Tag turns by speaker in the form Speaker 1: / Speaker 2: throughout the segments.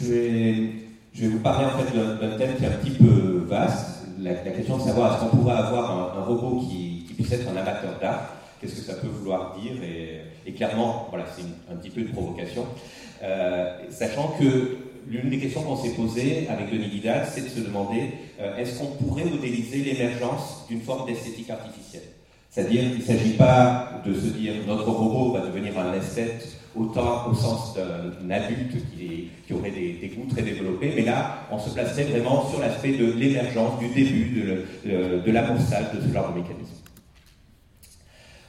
Speaker 1: je vais, vous parler en fait d'un thème qui est un petit peu vaste, la, question de savoir est-ce qu'on pourrait avoir un, robot qui, puisse être un amateur d'art, qu'est-ce que ça peut vouloir dire, et, clairement, voilà, c'est un petit peu de provocation, euh, sachant que l'une des questions qu'on s'est posées avec Denis Vidal, c'est de se demander euh, est-ce qu'on pourrait modéliser l'émergence d'une forme d'esthétique artificielle? C'est-à-dire qu'il ne s'agit pas de se dire notre robot va devenir un esthète autant au sens d'un adulte qui, aurait des, goûts très développés, mais là, on se placerait vraiment sur l'aspect de l'émergence, du début, de, de de ce genre de mécanisme.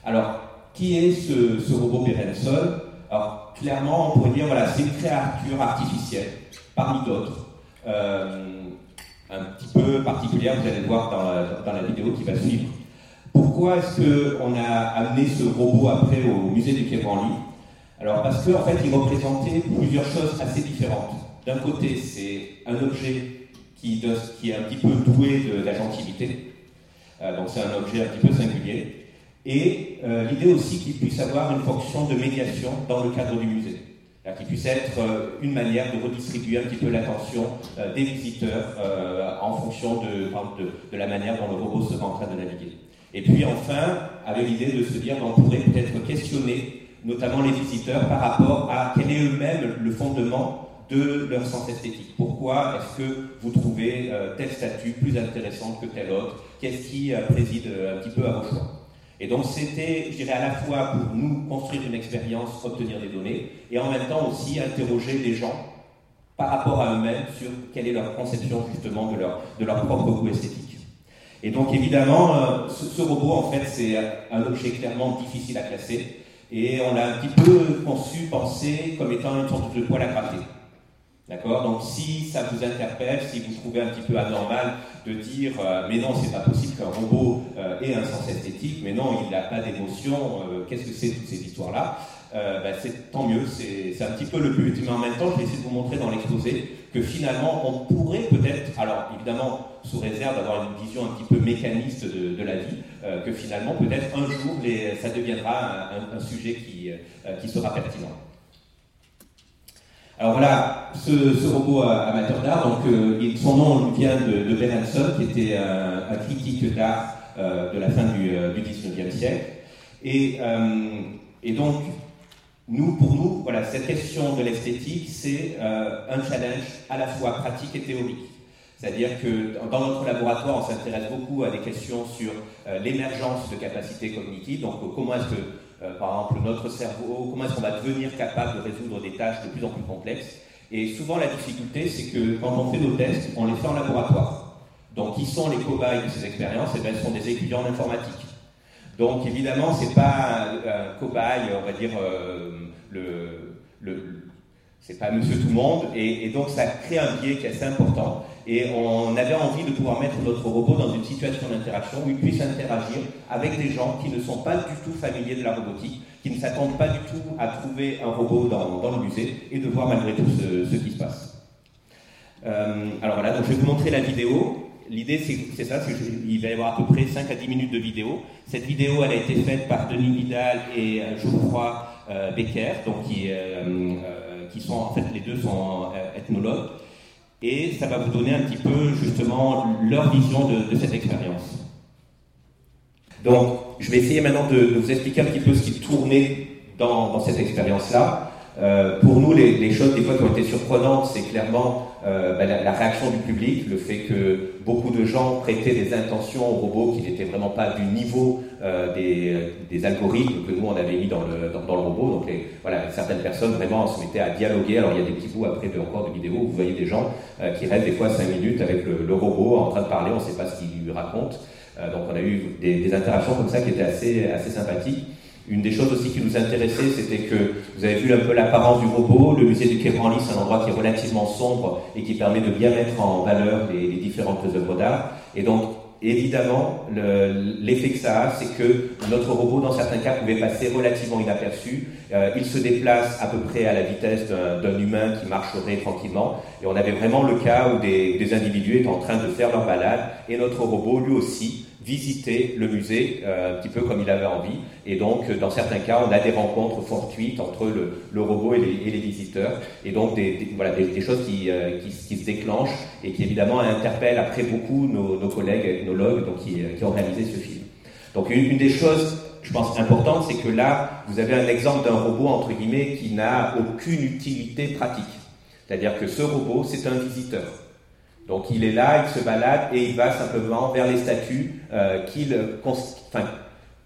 Speaker 1: Alors, qui est ce, robot Berenson Alors, clairement, on pourrait dire, voilà, c'est une créature artificielle, parmi d'autres, euh, un petit peu particulière, vous allez le voir dans la, vidéo qui va suivre. Pourquoi est-ce qu'on a amené ce robot après au musée du Quai Branly alors parce qu'en fait, il représentait plusieurs choses assez différentes. D'un côté, c'est un objet qui, qui, est un petit peu doué d'agentivité, euh, donc c'est un objet un petit peu singulier, et euh, l'idée aussi qu'il puisse avoir une fonction de médiation dans le cadre du musée, qu'il puisse être euh, une manière de redistribuer un petit peu l'attention des visiteurs en fonction de, de, de, la manière dont le robot sera en train de naviguer. Et puis enfin, avec l'idée de se dire qu'on pourrait peut-être questionner notamment les visiteurs, par rapport à quel est eux-mêmes le fondement de leur sens esthétique. Pourquoi est-ce que vous trouvez euh, tel statut plus intéressant que tel autre? Qu'est-ce qui euh, préside euh, un petit peu à vos choix? Et donc c'était, je dirais, à la fois pour nous construire une expérience, obtenir des données, et en même temps aussi interroger les gens par rapport à eux-mêmes sur quelle est leur conception justement de leur, de leur propre goût esthétique. Et donc évidemment, ce, ce robot, en fait, c'est un objet clairement difficile à classer et on l'a un petit peu conçu, pensé comme étant une sorte de poil à gratter. D'accord? Donc si ça vous interpelle, si vous trouvez un petit peu anormal de dire euh, mais non, c'est pas possible qu'un robot euh, ait un sens esthétique, mais non, il n'a pas d'émotion, euh, qu'est-ce que c'est toutes ces histoires-là? Ben, c'est tant mieux, c'est un petit peu le but, mais en même temps, je vais essayer de vous montrer dans l'exposé que finalement, on pourrait peut-être, alors évidemment, sous réserve d'avoir une vision un petit peu mécaniste de, la vie, que finalement, peut-être un jour, ça deviendra un, sujet qui, qui sera pertinent. Alors voilà, ce, robot amateur d'art, donc euh, son nom vient de, de Berenson, qui était un, critique d'art euh, de la fin du, euh, du 19e siècle. Et, et, donc, nous, pour nous, voilà, cette question de l'esthétique, c'est un challenge à la fois pratique et théorique. C'est-à-dire que dans notre laboratoire, on s'intéresse beaucoup à des questions sur l'émergence de capacités cognitives. Donc, comment est-ce que euh, par exemple notre cerveau, comment est-ce qu'on va devenir capable de résoudre des tâches de plus en plus complexes? Et souvent la difficulté, c'est que quand on fait nos tests, on les fait en laboratoire. Donc qui sont les cobayes de ces expériences? Eh bien, Ce sont des étudiants en informatique. Donc évidemment, ce n'est pas un, cobaye, on va dire, euh, le, le c'est pas monsieur tout le monde, et, et, donc ça crée un biais qui est assez important. Et on avait envie de pouvoir mettre notre robot dans une situation d'interaction où il puisse interagir avec des gens qui ne sont pas du tout familiers de la robotique, qui ne s'attendent pas du tout à trouver un robot dans, le musée et de voir malgré tout ce, qui se passe. Euh, alors voilà, donc je vais vous montrer la vidéo. L'idée, c'est ça, c'est va y avoir à peu près 5 à 10 minutes de vidéo. Cette vidéo, elle a été faite par Denis Vidal et euh, Geoffroy euh, Becker, donc qui, euh, qui sont, en fait, les deux sont ethnologues et ça va vous donner un petit peu justement leur vision de, cette expérience. Donc, je vais essayer maintenant de, vous expliquer un petit peu ce qui tournait dans, cette expérience-là. Euh, pour nous, les, choses des fois qui ont été surprenantes, c'est clairement euh, ben, la, réaction du public, le fait que beaucoup de gens prêtaient des intentions au robot qui n'étaient vraiment pas du niveau euh, des, algorithmes que nous on avait mis dans le, dans, le robot. Donc voilà, certaines personnes vraiment se mettaient à dialoguer. Alors il y a des petits bouts après de, encore de vidéos où vous voyez des gens qui restent des fois 5 minutes avec le, robot en train de parler, on ne sait pas ce qu'il lui raconte. Donc on a eu des, des, interactions comme ça qui étaient assez, assez sympathiques. Une des choses aussi qui nous intéressait, c'était que vous avez vu un peu l'apparence du robot. Le musée du Quai Branly, c'est un endroit qui est relativement sombre et qui permet de bien mettre en valeur les, différentes œuvres d'art. Et donc, évidemment, l'effet que ça a, c'est que notre robot, dans certains cas, pouvait passer relativement inaperçu. Euh, il se déplace à peu près à la vitesse d'un humain qui marcherait tranquillement. Et on avait vraiment le cas où des, des individus étaient en train de faire leur balade et notre robot, lui aussi, visiter le musée un petit peu comme il avait envie. Et donc, dans certains cas, on a des rencontres fortuites entre le, robot et les, visiteurs. Et donc, des, voilà, des, choses qui, qui, se déclenchent et qui, évidemment, interpellent après beaucoup nos, collègues ethnologues donc, qui, qui, ont réalisé ce film. Donc, une, des choses je pense, importante, c'est que là, vous avez un exemple d'un robot, entre guillemets, qui n'a aucune utilité pratique. C'est-à-dire que ce robot, c'est un visiteur. Donc il est là, il se balade et il va simplement vers les statues euh, qu'il... Enfin,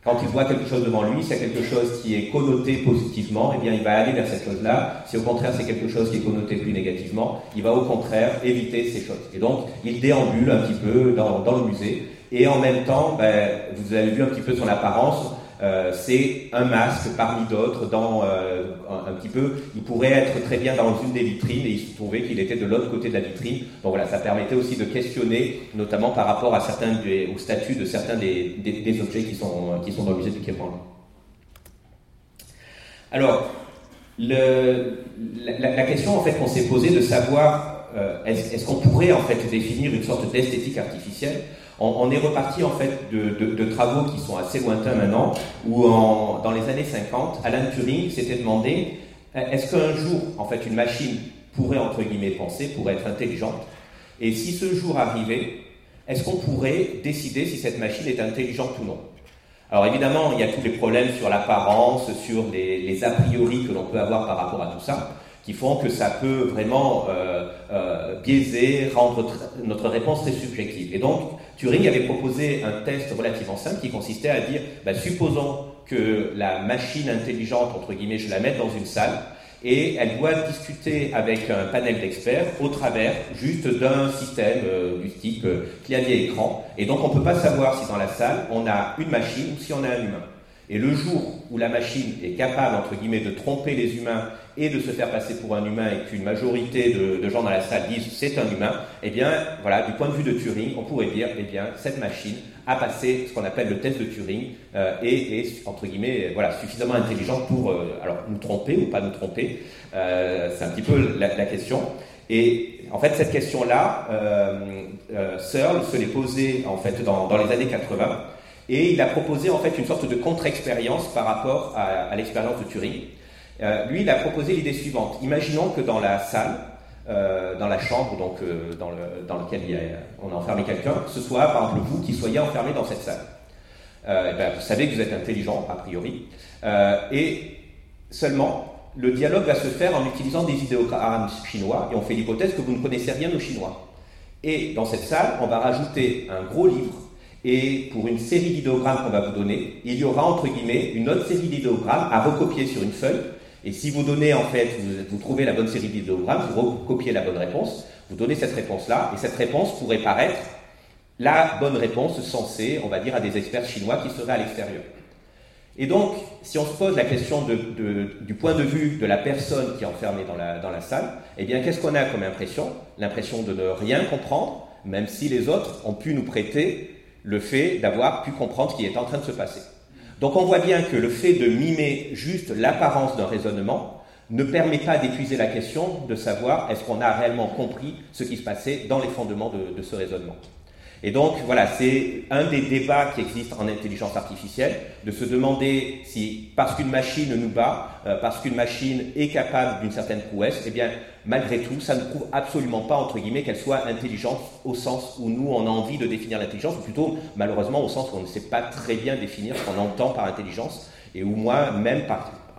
Speaker 1: quand il voit quelque chose devant lui, a quelque chose qui est connoté positivement, eh bien, il va aller vers cette chose-là. Si au contraire c'est quelque chose qui est connoté plus négativement, il va au contraire éviter ces choses. Et donc, il déambule un petit peu dans, dans le musée. Et en même temps, ben, vous avez vu un petit peu son apparence, c'est un masque parmi d'autres dans euh, un, petit peu. Il pourrait être très bien dans une des vitrines et il se trouvait qu'il était de l'autre côté de la vitrine. Donc voilà, ça permettait aussi de questionner, notamment par rapport au statut de certains des, objets qui sont, qui sont dans le musée du Quai Alors, le, la, question en fait qu'on s'est posée de savoir euh, est-ce qu'on pourrait en fait définir une sorte d'esthétique artificielle on, est reparti en fait de, travaux qui sont assez lointains maintenant, où dans les années 50, Alan Turing s'était demandé est-ce qu'un jour, en fait, une machine pourrait entre guillemets penser, pourrait être intelligente, et si ce jour arrivait, est-ce qu'on pourrait décider si cette machine est intelligente ou non? Alors évidemment, il y a tous les problèmes sur l'apparence, sur les, a priori que l'on peut avoir par rapport à tout ça qui font que ça peut vraiment euh, euh, biaiser, rendre notre réponse très subjective. Et donc, Turing avait proposé un test relativement simple qui consistait à dire, bah, supposons que la machine intelligente, entre guillemets, je la mette dans une salle, et elle doit discuter avec un panel d'experts au travers juste d'un système euh, du type clavier-écran. Et donc on ne peut pas savoir si dans la salle on a une machine ou si on a un humain. Et le jour où la machine est capable, entre guillemets, de tromper les humains et de se faire passer pour un humain et qu'une majorité de, gens dans la salle disent c'est un humain, eh bien, voilà, du point de vue de Turing, on pourrait dire, eh bien, cette machine a passé ce qu'on appelle le test de Turing euh, et est, entre guillemets, voilà, suffisamment intelligente pour, euh, alors, nous tromper ou pas nous tromper. Euh, c'est un petit peu la, question. Et en fait, cette question-là, Searle se l'est posée en fait dans, dans les années 80. Et il a proposé en fait une sorte de contre-expérience par rapport à, l'expérience de Turing. Euh, lui, il a proposé l'idée suivante. Imaginons que dans la salle, euh, dans la chambre donc, euh, dans, le, dans, laquelle on a enfermé quelqu'un, ce soit par exemple vous qui soyez enfermé dans cette salle. Eh ben, vous savez que vous êtes intelligent, a priori, et seulement le dialogue va se faire en utilisant des idéogrammes chinois, et on fait l'hypothèse que vous ne connaissez rien au chinois. Et dans cette salle, on va rajouter un gros livre et pour une série d'idéogrammes qu'on va vous donner, il y aura entre guillemets une autre série d'idéogrammes à recopier sur une feuille. Et si vous donnez en fait, vous, trouvez la bonne série d'idéogrammes, vous recopiez la bonne réponse, vous donnez cette réponse-là, et cette réponse pourrait paraître la bonne réponse censée, on va dire, à des experts chinois qui seraient à l'extérieur. Et donc, si on se pose la question de, du point de vue de la personne qui est enfermée dans la, dans la salle, eh bien, qu'est-ce qu'on a comme impression? L'impression de ne rien comprendre, même si les autres ont pu nous prêter le fait d'avoir pu comprendre ce qui est en train de se passer. Donc on voit bien que le fait de mimer juste l'apparence d'un raisonnement ne permet pas d'épuiser la question de savoir est-ce qu'on a réellement compris ce qui se passait dans les fondements de, ce raisonnement. Et donc, voilà, c'est un des débats qui existent en intelligence artificielle, de se demander si, parce qu'une machine nous bat, euh, parce qu'une machine est capable d'une certaine prouesse, eh bien, malgré tout, ça ne prouve absolument pas, entre guillemets, qu'elle soit intelligente au sens où nous, on a envie de définir l'intelligence, ou plutôt, malheureusement, au sens où on ne sait pas très bien définir ce qu'on entend par intelligence, et où moi, même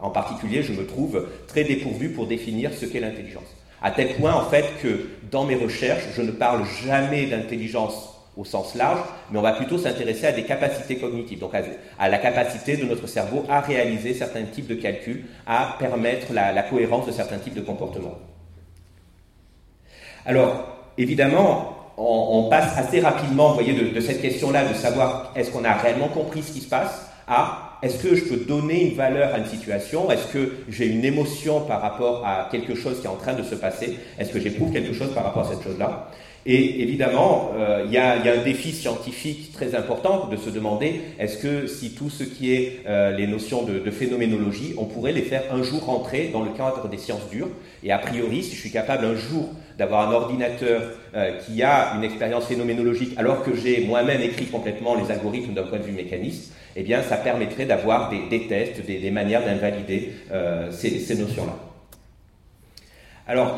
Speaker 1: en particulier, je me trouve très dépourvu pour définir ce qu'est l'intelligence. À tel point, en fait, que dans mes recherches, je ne parle jamais d'intelligence au sens large, mais on va plutôt s'intéresser à des capacités cognitives, donc à, la capacité de notre cerveau à réaliser certains types de calculs, à permettre la, cohérence de certains types de comportements. Alors, évidemment, on, passe assez rapidement, vous voyez, de, de cette question-là, de savoir est-ce qu'on a réellement compris ce qui se passe, à est-ce que je peux donner une valeur à une situation Est-ce que j'ai une émotion par rapport à quelque chose qui est en train de se passer Est-ce que j'éprouve quelque chose par rapport à cette chose-là. Et évidemment, euh, il y, a, un défi scientifique très important de se demander est-ce que si tout ce qui est euh, les notions de, phénoménologie, on pourrait les faire un jour rentrer dans le cadre des sciences dures. Et a priori, si je suis capable un jour d'avoir un ordinateur euh, qui a une expérience phénoménologique, alors que j'ai moi-même écrit complètement les algorithmes d'un point de vue mécaniste, eh bien, ça permettrait d'avoir des, tests, des, manières d'invalider ces notions-là. Alors,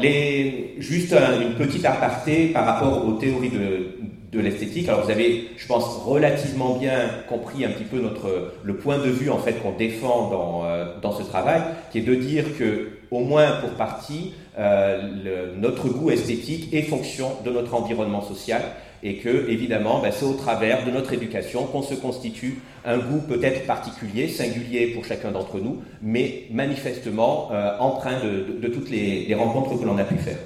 Speaker 1: juste une petite aparté par rapport aux théories de, de l'esthétique. Alors, vous avez, je pense, relativement bien compris un petit peu notre, le point de vue en fait qu'on défend dans, euh, dans ce travail, qui est de dire que, au moins pour partie, euh, notre goût esthétique est fonction de notre environnement social et que, évidemment, ben, c'est au travers de notre éducation qu'on se constitue un goût peut-être particulier, singulier pour chacun d'entre nous, mais manifestement euh, empreint de, toutes les, rencontres que l'on a pu faire.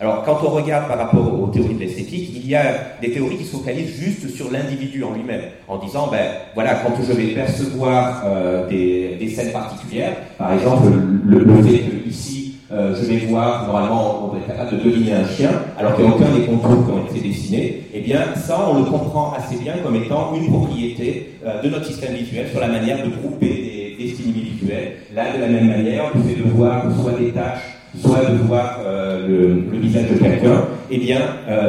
Speaker 1: Alors, quand on regarde par rapport aux théories de l'esthétique, il y a des théories qui se focalisent juste sur l'individu en lui-même, en disant, ben voilà, quand je vais percevoir euh, des, scènes particulières, par exemple, le, le fait que ici euh, je vais voir, normalement, on être capable de deviner un chien, alors qu'il n'y a aucun des contours qui ont été dessinés, eh bien, ça, on le comprend assez bien comme étant une propriété euh, de notre système visuel sur la manière de grouper des, des visuels. Là, de la même manière, le fait de voir soit des tâches, soit de voir euh, le, visage de quelqu'un, eh bien,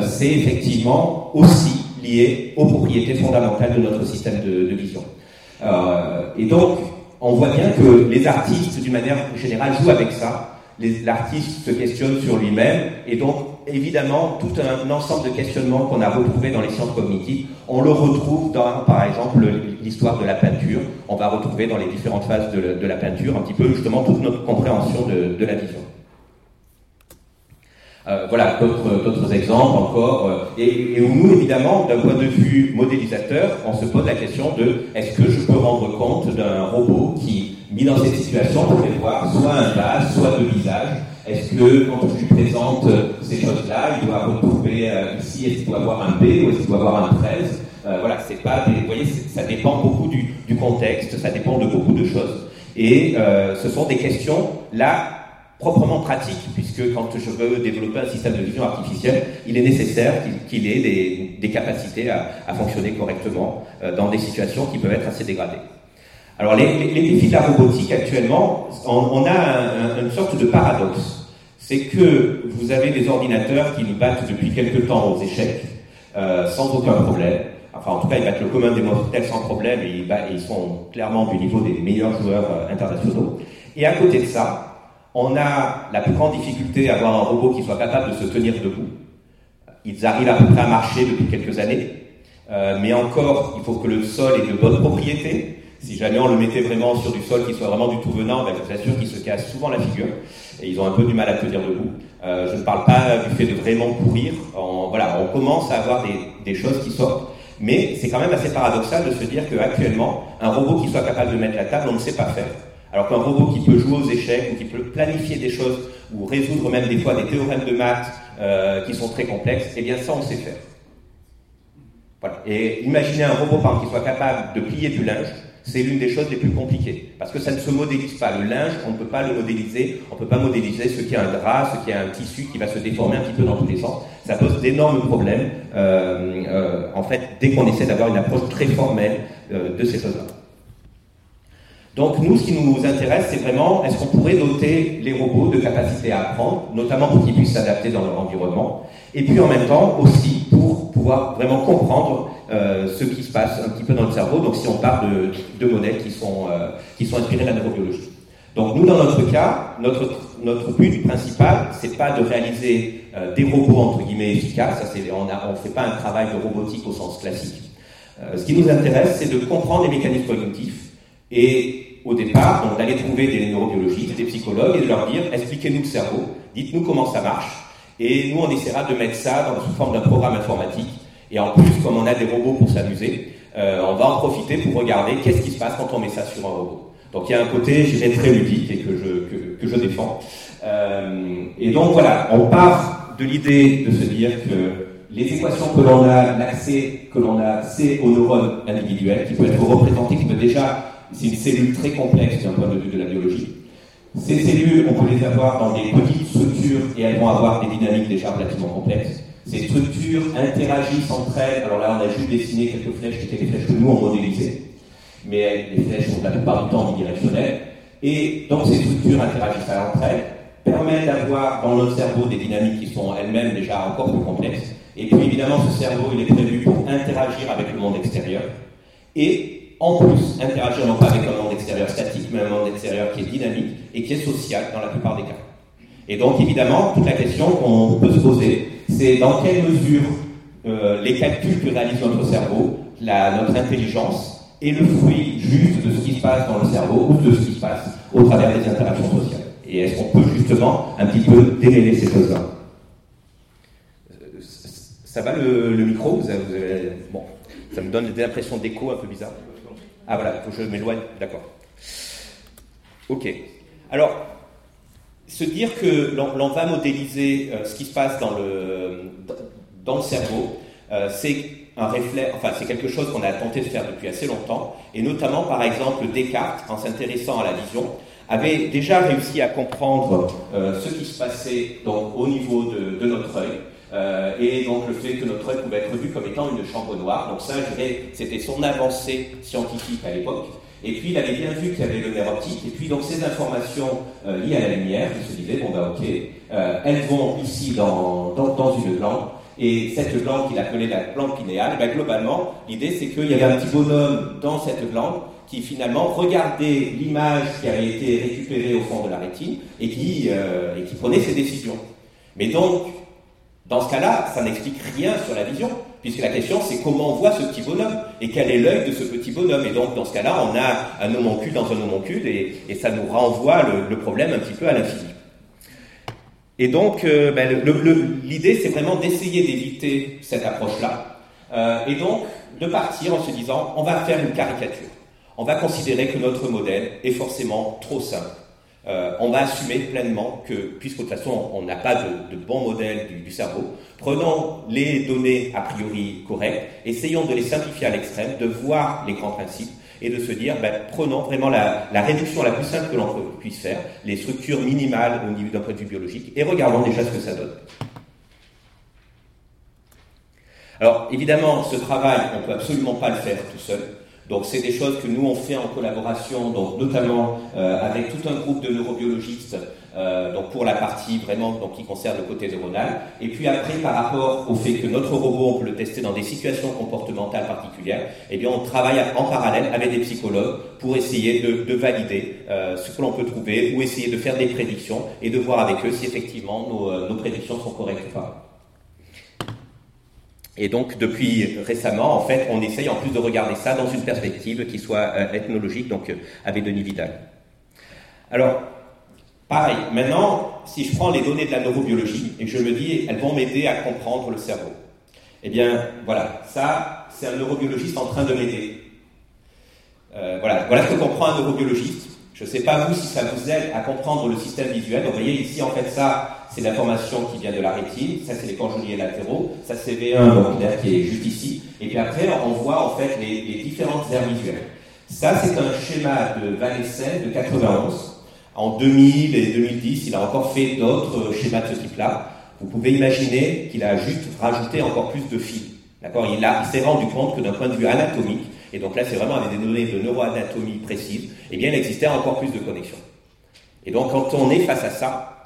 Speaker 1: c'est effectivement aussi lié aux propriétés fondamentales de notre système de, de vision. et donc, on voit bien que les artistes, d'une manière générale, jouent avec ça l'artiste se questionne sur lui-même, et donc évidemment tout un ensemble de questionnements qu'on a retrouvés dans les sciences cognitives, on le retrouve dans, par exemple, l'histoire de la peinture. On va retrouver dans les différentes phases de, la peinture un petit peu justement toute notre compréhension de, la vision. Euh, voilà, d'autres exemples encore. Euh, et, et, où nous, évidemment, d'un point de vue modélisateur, on se pose la question de est-ce que je peux rendre compte d'un robot qui mis dans cette situation pour voir soit un bas, soit deux visages. Est-ce que quand je lui présente ces choses-là, il doit retrouver euh, ici, est-ce qu'il doit avoir un B ou est-ce qu'il doit avoir un 13 euh, Voilà, c'est pas des, vous voyez, ça dépend beaucoup du, du, contexte, ça dépend de beaucoup de choses. Et euh, ce sont des questions là proprement pratiques, puisque quand je veux développer un système de vision artificielle, il est nécessaire qu'il ait des, des capacités à, à, fonctionner correctement euh, dans des situations qui peuvent être assez dégradées. Alors les, défis de la robotique actuellement, on, a une sorte de paradoxe. C'est que vous avez des ordinateurs qui nous battent depuis quelque temps aux échecs euh, sans aucun problème. Enfin, en tout cas, ils battent le commun des mortels sans problème et ils, sont clairement du niveau des meilleurs joueurs euh, internationaux. Et à côté de ça, on a la plus grande difficulté à avoir un robot qui soit capable de se tenir debout. Ils arrivent à peu près à marcher depuis quelques années, euh, mais encore, il faut que le sol ait de bonnes propriétés. Si jamais on le mettait vraiment sur du sol qui soit vraiment du tout venant, ben, je vous assure qu'il se casse souvent la figure et ils ont un peu du mal à tenir debout. Euh, je ne parle pas du fait de vraiment courir. On, voilà, on commence à avoir des, des choses qui sortent, mais c'est quand même assez paradoxal de se dire qu'actuellement, un robot qui soit capable de mettre la table, on ne sait pas faire. Alors qu'un robot qui peut jouer aux échecs ou qui peut planifier des choses ou résoudre même des fois des théorèmes de maths euh, qui sont très complexes, eh bien ça on sait faire. Voilà. Et imaginez un robot qui soit capable de plier du linge, c'est l'une des choses les plus compliquées. Parce que ça ne se modélise pas. Le linge, on ne peut pas le modéliser. On ne peut pas modéliser ce qui est un drap, ce qui est un tissu qui va se déformer un petit peu dans tous les sens. Ça pose d'énormes problèmes, euh, euh, en fait, dès qu'on essaie d'avoir une approche très formelle euh, de ces choses-là. Donc nous, ce qui nous intéresse, c'est vraiment, est-ce qu'on pourrait doter les robots de capacités à apprendre, notamment pour qu'ils puissent s'adapter dans leur environnement, et puis en même temps aussi pour pouvoir vraiment comprendre euh, ce qui se passe un petit peu dans le cerveau. Donc si on parle de, modèles qui sont, euh, qui sont inspirés de la neurobiologie. Donc nous, dans notre cas, notre, notre but principal, c'est pas de réaliser euh, des robots entre guillemets efficaces. On ne fait pas un travail de robotique au sens classique. ce qui nous intéresse, c'est de comprendre les mécanismes cognitifs et au départ, donc d'aller trouver des neurobiologistes, des psychologues et de leur dire expliquez-nous le cerveau, dites-nous comment ça marche, et nous on essaiera de mettre ça dans sous forme d'un programme informatique et en plus, comme on a des robots pour s'amuser, euh, on va en profiter pour regarder qu'est-ce qui se passe quand on met ça sur un robot. Donc il y a un côté, je dirais, très ludique et que je, que, je défends. Euh, et donc voilà, on part de l'idée de se dire que les équations que l'on a, l'accès que l'on a, c'est aux neurones individuels, qui peuvent être représentés, qui peuvent déjà c'est une cellule très complexe d'un point de vue de la biologie. Ces cellules, on peut les avoir dans des petites structures et elles vont avoir des dynamiques déjà relativement complexes. Ces structures interagissent entre elles. Alors là, on a juste dessiné quelques flèches qui étaient les flèches que nous on modélisait, mais les flèches sont la plupart du temps bidirectionnelles. Et donc ces structures interagissent entre elles, permettent d'avoir dans notre cerveau des dynamiques qui sont elles-mêmes déjà encore plus complexes. Et puis évidemment, ce cerveau, il est prévu pour interagir avec le monde extérieur. Et en plus interagir non pas avec un monde extérieur statique, mais un monde extérieur qui est dynamique et qui est social dans la plupart des cas. Et donc évidemment, toute la question qu'on peut se poser, c'est dans quelle mesure euh, les calculs que réalise notre cerveau, notre intelligence, est le fruit juste de ce qui se passe dans le cerveau ou de ce qui se passe au travers des interactions sociales. Et est-ce qu'on peut justement un petit peu démêler ces choses-là? Ça va le, micro? Vous Bon, ça me donne des impressions d'écho un peu bizarres. Ah voilà, il faut que je m'éloigne, d'accord. Ok. Alors, se dire que l'on va modéliser euh, ce qui se passe dans le, dans le cerveau, euh, c'est un réflexe, enfin c'est quelque chose qu'on a tenté de faire depuis assez longtemps, et notamment par exemple Descartes, en s'intéressant à la vision, avait déjà réussi à comprendre euh, ce qui se passait donc, au niveau de, de notre œil, euh, et donc le fait que notre œil pouvait être vu comme étant une chambre noire. Donc ça, c'était son avancée scientifique à l'époque. Et puis il avait bien vu qu'il y avait le nerf optique, et puis donc ces informations euh, liées à la lumière, il se disait, bon ben ok, euh, elles vont ici dans, dans, dans, une glande, et cette glande qu'il appelait la glande pinéale, ben, globalement, l'idée c'est qu'il y avait un petit bonhomme dans cette glande qui finalement regardait l'image qui avait été récupérée au fond de la rétine et qui, et qui prenait ses décisions. Mais donc, dans ce cas-là, ça n'explique rien sur la vision, puisque la question c'est comment on voit ce petit bonhomme et quel est l'œil de ce petit bonhomme. Et donc dans ce cas-là, on a un homoncule dans un homoncule et, et ça nous renvoie le, problème un petit peu à l'infini. Et donc euh, ben, l'idée c'est vraiment d'essayer d'éviter cette approche-là euh, et donc de partir en se disant on va faire une caricature. On va considérer que notre modèle est forcément trop simple euh, on va assumer pleinement que, puisque de toute façon on n'a pas de, bon modèle du, cerveau, prenons les données a priori correctes, essayons de les simplifier à l'extrême, de voir les grands principes et de se dire, ben, prenons vraiment la, réduction la plus simple que l'on puisse faire, les structures minimales au niveau d'un point de vue biologique, et regardons déjà ce que ça donne. Alors évidemment, ce travail, on ne peut absolument pas le faire tout seul. Donc c'est des choses que nous on fait en collaboration, donc notamment euh, avec tout un groupe de neurobiologistes, euh, donc pour la partie vraiment donc, qui concerne le côté neuronal. Et puis après, par rapport au fait que notre robot on peut le tester dans des situations comportementales particulières, eh bien on travaille en parallèle avec des psychologues pour essayer de, de valider euh, ce que l'on peut trouver ou essayer de faire des prédictions et de voir avec eux si effectivement nos, nos prédictions sont correctes ou pas. Et donc, depuis récemment, en fait, on essaye en plus de regarder ça dans une perspective qui soit euh, ethnologique, donc euh, avec Denis Vidal. Alors, pareil, maintenant, si je prends les données de la neurobiologie et je me dis, elles vont m'aider à comprendre le cerveau. Eh bien, voilà, ça, c'est un neurobiologiste en train de m'aider. Euh, voilà, voilà ce que comprend un neurobiologiste. Je ne sais pas vous si ça vous aide à comprendre le système visuel. vous voyez ici, en fait, ça, c'est l'information qui vient de la rétine, ça c'est les conjugués latéraux, ça c'est V1 donc qui est juste ici, et puis après on voit en fait les, différentes aires visuelles. Ça c'est un schéma de Van de 91. En 2000 et 2010, il a encore fait d'autres schémas de ce type-là. Vous pouvez imaginer qu'il a juste rajouté encore plus de fils. D'accord? Il, il s'est rendu compte que d'un point de vue anatomique, et donc là c'est vraiment avec des données de neuroanatomie précises, eh bien il existait encore plus de connexions. Et donc quand on est face à ça,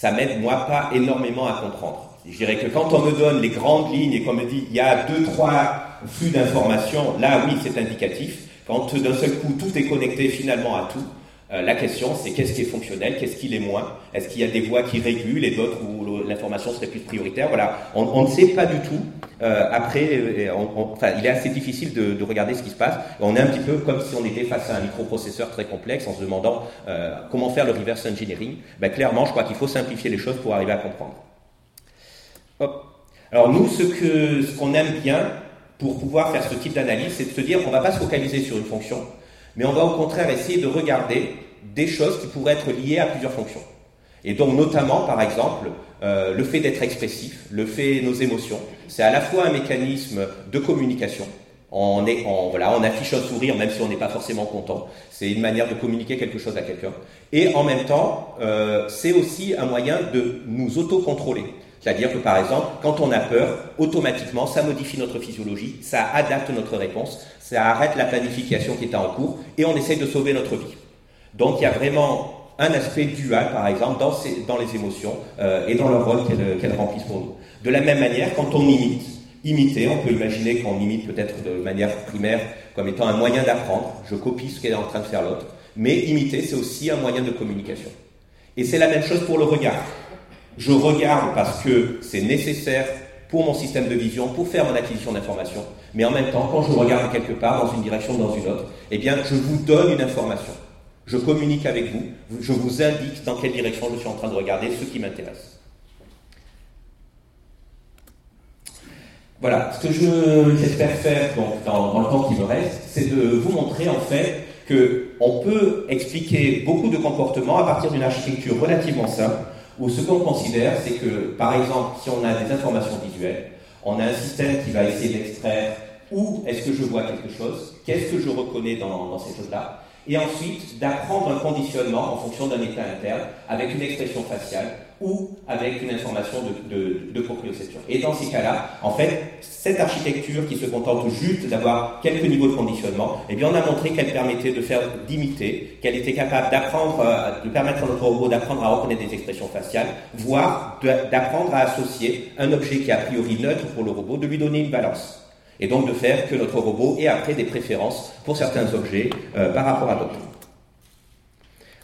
Speaker 1: ça m'aide, moi, pas énormément à comprendre. Je dirais que quand on me donne les grandes lignes et qu'on me dit il y a deux, trois flux d'informations, là, oui, c'est indicatif. Quand d'un seul coup, tout est connecté finalement à tout, euh, la question, c'est qu'est-ce qui est fonctionnel, qu'est-ce qui l'est moins? Est-ce qu'il y a des voies qui régulent et d'autres où l'information serait plus prioritaire? Voilà, on, ne sait pas du tout. Euh, après, euh, enfin, il est assez difficile de, regarder ce qui se passe. On est un petit peu comme si on était face à un microprocesseur très complexe en se demandant comment faire le reverse engineering. Ben, clairement, je crois qu'il faut simplifier les choses pour arriver à comprendre. Hop. Alors nous, ce qu'on aime bien pour pouvoir faire ce type d'analyse, c'est de se dire qu'on ne va pas se focaliser sur une fonction, mais on va au contraire essayer de regarder des choses qui pourraient être liées à plusieurs fonctions. Et donc notamment, par exemple, euh, le fait d'être expressif, le fait nos émotions, c'est à la fois un mécanisme de communication, On, est, on, on affiche un sourire même si on n'est pas forcément content. C'est une manière de communiquer quelque chose à quelqu'un. Et en même temps, euh, c'est aussi un moyen de nous auto-contrôler. C'est-à-dire que par exemple, quand on a peur, automatiquement, ça modifie notre physiologie, ça adapte notre réponse, ça arrête la planification qui est en cours et on essaye de sauver notre vie. Donc il y a vraiment un aspect dual, par exemple, dans, dans les émotions euh, et dans le rôle qu'elles remplissent pour nous. De la même manière, quand on imite, imiter, on peut imaginer qu'on imite peut-être de manière primaire comme étant un moyen d'apprendre, je copie ce qu'est en train de faire l'autre, mais imiter, c'est aussi un moyen de communication. Et c'est la même chose pour le regard. Je regarde parce que c'est nécessaire pour mon système de vision, pour faire mon acquisition d'informations, mais en même temps, quand je regarde quelque part, dans une direction ou dans une autre, eh bien, je vous donne une information. Je communique avec vous, je vous indique dans quelle direction je suis en train de regarder, ce qui m'intéresse. Voilà, ce que j'espère faire donc, dans, le temps qui me reste, c'est de vous montrer en fait qu'on peut expliquer beaucoup de comportements à partir d'une architecture relativement simple, où ce qu'on considère, c'est que, par exemple, si on a des informations visuelles, on a un système qui va essayer d'extraire où est-ce que je vois quelque chose, qu'est-ce que je reconnais dans ces choses-là, et ensuite d'apprendre un conditionnement en fonction d'un état interne avec une expression faciale ou avec une information de, de, proprioception. Et dans ces cas-là, en fait, cette architecture qui se contente juste d'avoir quelques niveaux de conditionnement, eh bien, on a montré qu'elle permettait de faire d'imiter, qu'elle était capable d'apprendre, euh, de permettre à notre robot d'apprendre à reconnaître des expressions faciales, voire d'apprendre à associer un objet qui est a priori neutre pour le robot, de lui donner une balance et donc de faire que notre robot ait après des préférences pour certains objets euh, par rapport à d'autres.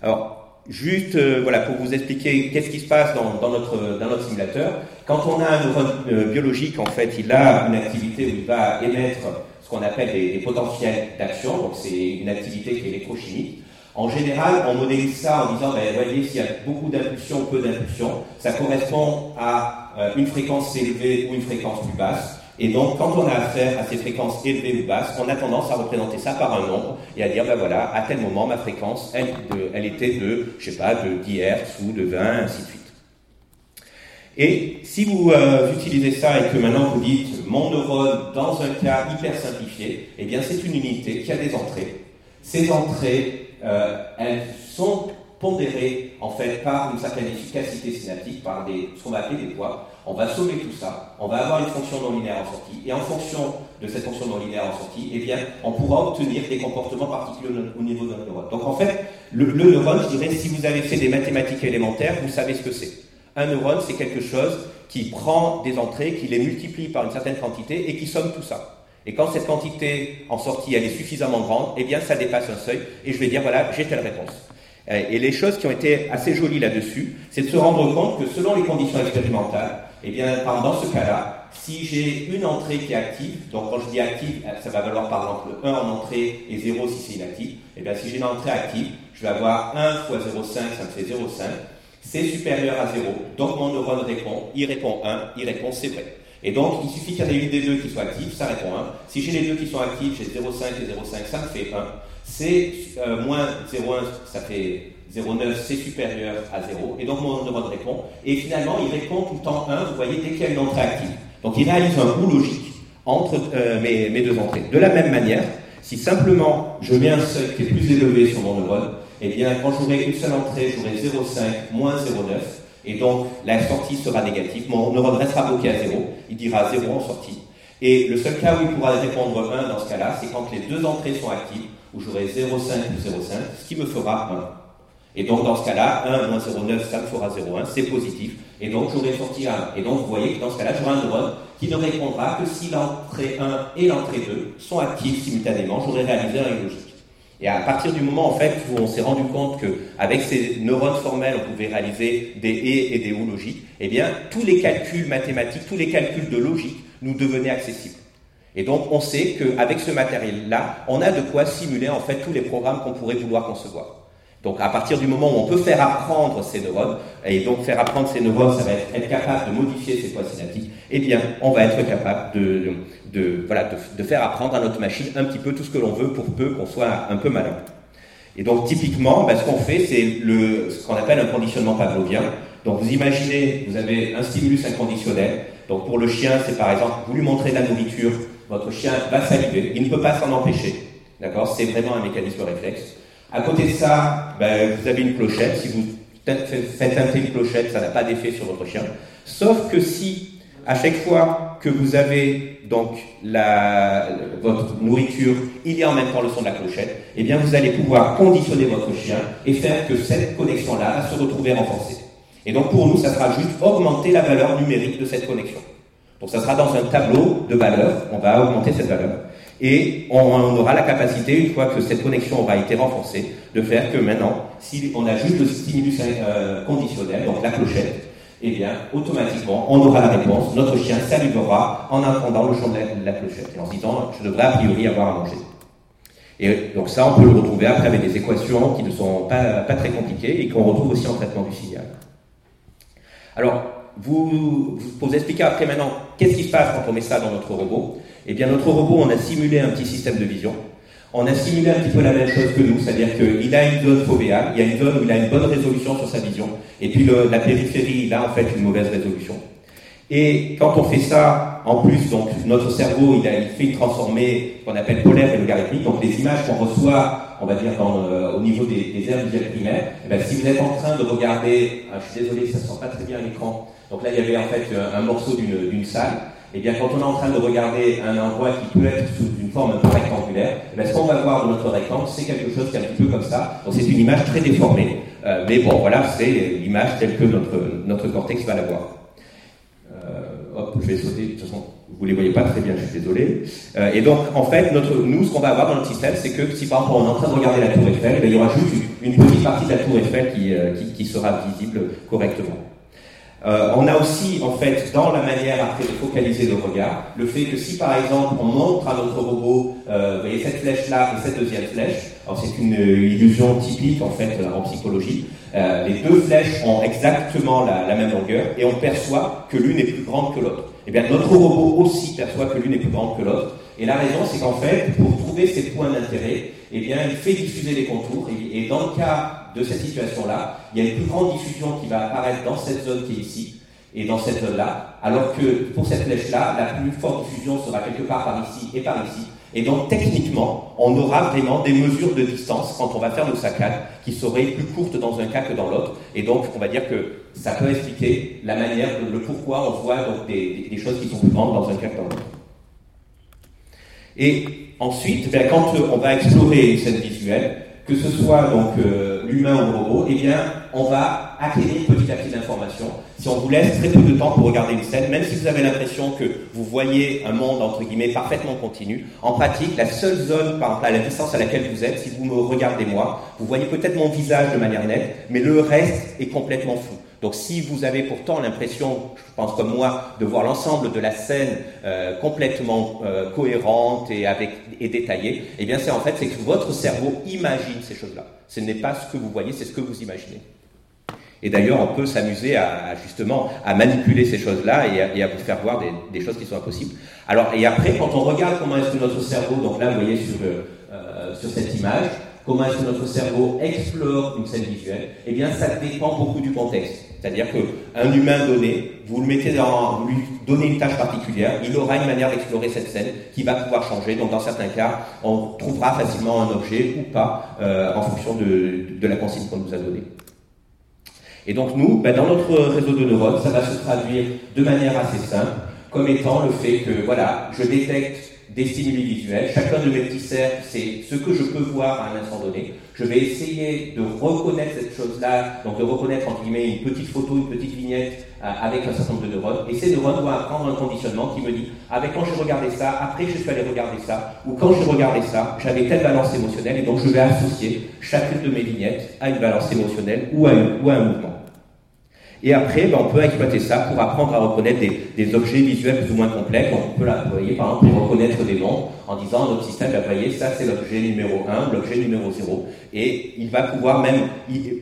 Speaker 1: Alors, juste euh, voilà, pour vous expliquer qu'est-ce qui se passe dans, notre, dans notre simulateur, quand on a un neurone euh, biologique, en fait, il a une activité où il va émettre ce qu'on appelle des, des potentiels d'action, donc c'est une activité qui est électrochimique. En général, on modélise ça en disant, ben, voyez, s'il y a beaucoup d'impulsions, peu d'impulsions, ça correspond à une fréquence élevée ou une fréquence plus basse. Et donc, quand on a affaire à ces fréquences élevées ou basses, on a tendance à représenter ça par un nombre et à dire, ben voilà, à tel moment, ma fréquence, elle, était de, je sais pas, de 10 Hz ou de 20, ainsi de suite. Et si vous euh, utilisez ça et que maintenant vous dites mon neurone dans un cas hyper simplifié, eh bien c'est une unité qui a des entrées. Ces entrées, euh, elles sont pondérées en fait par une certaine efficacité synaptique, par des, ce qu'on va appeler des poids on va sommer tout ça, on va avoir une fonction non linéaire en sortie, et en fonction de cette fonction non linéaire en sortie, eh bien, on pourra obtenir des comportements particuliers au niveau d'un neurone. Donc en fait, le, neurone, je dirais, si vous avez fait des mathématiques élémentaires, vous savez ce que c'est. Un neurone, c'est quelque chose qui prend des entrées, qui les multiplie par une certaine quantité et qui somme tout ça. Et quand cette quantité en sortie, elle est suffisamment grande, eh bien, ça dépasse un seuil, et je vais dire, voilà, j'ai telle réponse. Et les choses qui ont été assez jolies là-dessus, c'est de se rendre compte que selon les conditions expérimentales, eh bien, dans ce cas-là, si j'ai une entrée qui est active, donc quand je dis active, ça va valoir par exemple 1 en entrée et 0 si c'est inactif, eh bien, si j'ai une entrée active, je vais avoir 1 fois 0,5, ça me fait 0,5. C'est supérieur à 0. Donc mon neurone répond, il répond 1, il répond c'est vrai. Et donc, il suffit qu'il y en ait une des deux qui soit active, ça répond 1. Si j'ai les deux qui sont actifs, j'ai 0,5 et 0,5, ça me fait 1. C'est euh, moins 0,1, ça fait 0,9 c'est supérieur à 0, et donc mon neurone répond, et finalement il répond tout le temps 1, vous voyez, dès qu'il y a une entrée active. Donc il réalise un bout logique entre euh, mes, mes, deux entrées. De la même manière, si simplement je mets un seuil qui est plus élevé sur mon neurone, eh bien quand j'aurai une seule entrée, j'aurai 0,5 moins 0,9, et donc la sortie sera négative, mon neurone restera bloqué à 0, il dira 0 en sortie. Et le seul cas où il pourra répondre 1 dans ce cas-là, c'est quand les deux entrées sont actives, où j'aurai 0,5 ou 0,5, ce qui me fera 1. Et donc, dans ce cas-là, 1 moins 0,9, ça me fera 0,1, c'est positif. Et donc, j'aurai sorti 1. Et donc, vous voyez que dans ce cas-là, j'aurai un neurone qui ne répondra que si l'entrée 1 et l'entrée 2 sont actives simultanément. J'aurai réalisé un logique. Et à partir du moment, en fait, où on s'est rendu compte qu'avec ces neurones formels, on pouvait réaliser des et et des ou logiques, eh bien, tous les calculs mathématiques, tous les calculs de logique nous devenaient accessibles. Et donc, on sait qu'avec ce matériel-là, on a de quoi simuler, en fait, tous les programmes qu'on pourrait vouloir concevoir. Donc à partir du moment où on peut faire apprendre ces neurones, et donc faire apprendre ces neurones, ça va être être capable de modifier ces voies synaptiques, eh bien on va être capable de, de, voilà, de, faire apprendre à notre machine un petit peu tout ce que l'on veut pour peu qu'on soit un peu malin. Et donc typiquement, ben, ce qu'on fait, c'est le, ce qu'on appelle un conditionnement pavlovien. Donc vous imaginez, vous avez un stimulus inconditionnel. Donc pour le chien, c'est par exemple, vous lui montrez la nourriture, votre chien va saliver, il ne peut pas s'en empêcher. D'accord? C'est vraiment un mécanisme réflexe. À côté de ça, ben, vous avez une clochette. Si vous faites teinter une clochette, ça n'a pas d'effet sur votre chien. Sauf que si, à chaque fois que vous avez donc la, votre nourriture, il y a en même temps le son de la clochette, eh bien vous allez pouvoir conditionner votre chien et faire que cette connexion-là va se retrouver renforcée. Et donc pour nous, ça sera juste augmenter la valeur numérique de cette connexion. Donc ça sera dans un tableau de valeur, on va augmenter cette valeur. Et on aura la capacité, une fois que cette connexion aura été renforcée, de faire que maintenant, si on a juste le stimulus euh, conditionnel, donc la clochette, eh bien, automatiquement, on aura la réponse. Notre chien salivera en entendant le chant de la, clochette et en se disant, je devrais a priori avoir à manger. Et donc ça, on peut le retrouver après avec des équations qui ne sont pas, très compliquées et qu'on retrouve aussi en traitement du signal. Alors, vous, vous, vous expliquer après maintenant qu'est-ce qui se passe quand on met ça dans notre robot? Eh bien, notre robot, on a simulé un petit système de vision. On a un petit peu la même chose que nous, c'est-à-dire qu'il a une zone fovéale, il y a une zone où il a une bonne résolution sur sa vision, et puis la périphérie, il a en fait une mauvaise résolution. Et quand on fait ça, en plus, donc notre cerveau, il, a, il fait transformer ce qu'on appelle polaire et logarithmique, donc les images qu'on reçoit, on va dire euh, au niveau des, des aires visuelles primaires, eh ben, si vous êtes en train de regarder, ah, je suis désolé, ça ne sent pas très bien à l'écran, donc là il y avait en fait un morceau d'une salle, et eh bien quand on est en train de regarder un endroit qui peut être sous une forme un peu rectangulaire, eh ce qu'on va voir dans notre rectangle, c'est quelque chose qui est un petit peu comme ça. Donc c'est une image très déformée, euh, mais bon voilà, c'est l'image telle que notre, notre cortex va la voir. Euh, hop, je vais sauter, de toute façon, vous ne les voyez pas très bien, je suis désolé. Euh, et donc, en fait, notre, nous, ce qu'on va avoir dans notre système, c'est que si par exemple on est en train de regarder la tour Eiffel, eh il y aura juste une petite partie de la tour Eiffel qui, qui, qui sera visible correctement. Euh, on a aussi, en fait, dans la manière après de focaliser le regard, le fait que si par exemple on montre à notre robot, euh, vous voyez cette flèche-là et cette deuxième flèche, alors c'est une illusion typique en fait en psychologie, euh, les deux flèches ont exactement la, la, même longueur et on perçoit que l'une est plus grande que l'autre. Eh bien, notre robot aussi perçoit que l'une est plus grande que l'autre. Et la raison, c'est qu'en fait, pour trouver ces points d'intérêt, eh bien, il fait diffuser les contours. Et, dans le cas de cette situation-là, il y a une plus grande diffusion qui va apparaître dans cette zone qui est ici et dans cette zone-là, alors que pour cette flèche-là, la plus forte diffusion sera quelque part par ici et par ici. Et donc, techniquement, on aura vraiment des mesures de distance quand on va faire nos saccades qui seraient plus courtes dans un cas que dans l'autre. Et donc, on va dire que ça peut expliquer la manière, le pourquoi on voit des, des choses qui sont plus grandes dans un cas que dans l'autre. Et ensuite, ben, quand on va explorer une scène visuelle, que ce soit donc euh, l'humain ou le robot, eh bien, on va acquérir petit à petit l'information. Si on vous laisse très peu de temps pour regarder une scène, même si vous avez l'impression que vous voyez un monde entre guillemets parfaitement continu, en pratique, la seule zone, par exemple, à la distance à laquelle vous êtes, si vous me regardez moi, vous voyez peut-être mon visage de manière nette, mais le reste est complètement flou. Donc si vous avez pourtant l'impression, je pense comme moi, de voir l'ensemble de la scène euh, complètement euh, cohérente et, avec, et détaillée, eh bien c'est en fait c'est que votre cerveau imagine ces choses-là. Ce n'est pas ce que vous voyez, c'est ce que vous imaginez. Et d'ailleurs, on peut s'amuser à, justement à manipuler ces choses-là et, à vous faire voir des, choses qui sont impossibles. Alors, et après, quand on regarde comment est-ce que notre cerveau, donc là, vous voyez sur, euh, sur cette image, que notre cerveau explore une scène visuelle Eh bien, ça dépend beaucoup du contexte. C'est-à-dire qu'un humain donné, vous le mettez dans, vous lui donnez une tâche particulière, il aura une manière d'explorer cette scène qui va pouvoir changer. Donc, dans certains cas, on trouvera facilement un objet ou pas euh, en fonction de, de la consigne qu'on nous a donnée. Et donc, nous, ben, dans notre réseau de neurones, ça va se traduire de manière assez simple, comme étant le fait que, voilà, je détecte des stimuli visuels. Chacun de mes petits c'est ce que je peux voir à un instant donné. Je vais essayer de reconnaître cette chose-là, donc de reconnaître entre guillemets une petite photo, une petite vignette euh, avec un certain nombre de neurones. Et ces neurones vont apprendre un conditionnement qui me dit, avec quand j'ai regardé ça, après je suis allé regarder ça, ou quand j'ai regardé ça, j'avais telle balance émotionnelle, et donc je vais associer chacune de mes vignettes à une balance émotionnelle ou à, ou à un mouvement. Et après, ben, on peut exploiter ça pour apprendre à reconnaître des, objets visuels plus ou moins complexes. On peut, voyez, par exemple, pour reconnaître des noms en disant notre système, ben, voyez, ça c'est l'objet numéro 1, l'objet numéro 0. Et il va pouvoir même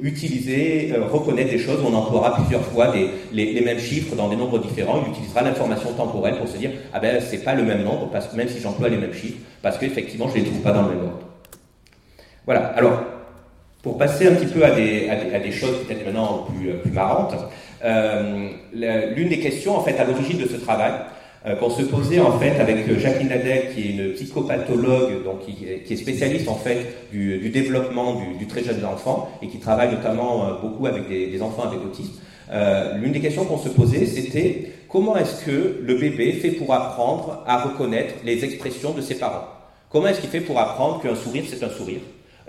Speaker 1: utiliser, euh, reconnaître des choses. On emploiera plusieurs fois des, les, mêmes chiffres dans des nombres différents. Il utilisera l'information temporelle pour se dire, ah ben, c'est pas le même nombre, parce que même si j'emploie les mêmes chiffres, parce qu'effectivement, je les trouve pas dans le même ordre. Voilà. Alors, pour passer un petit peu à des, à des, choses peut-être maintenant plus, plus marrantes, euh, l'une des questions en fait à l'origine de ce travail, euh, qu'on se posait en fait avec euh, Jacqueline Nadel, qui est une psychopathologue, donc qui, est spécialiste en fait du, développement du, très jeune enfant et qui travaille notamment euh, beaucoup avec des, enfants avec autisme. L'une des questions qu'on se posait, c'était comment est-ce que le bébé fait pour apprendre à reconnaître les expressions de ses parents? Comment est-ce qu'il fait pour apprendre qu'un sourire c'est un sourire?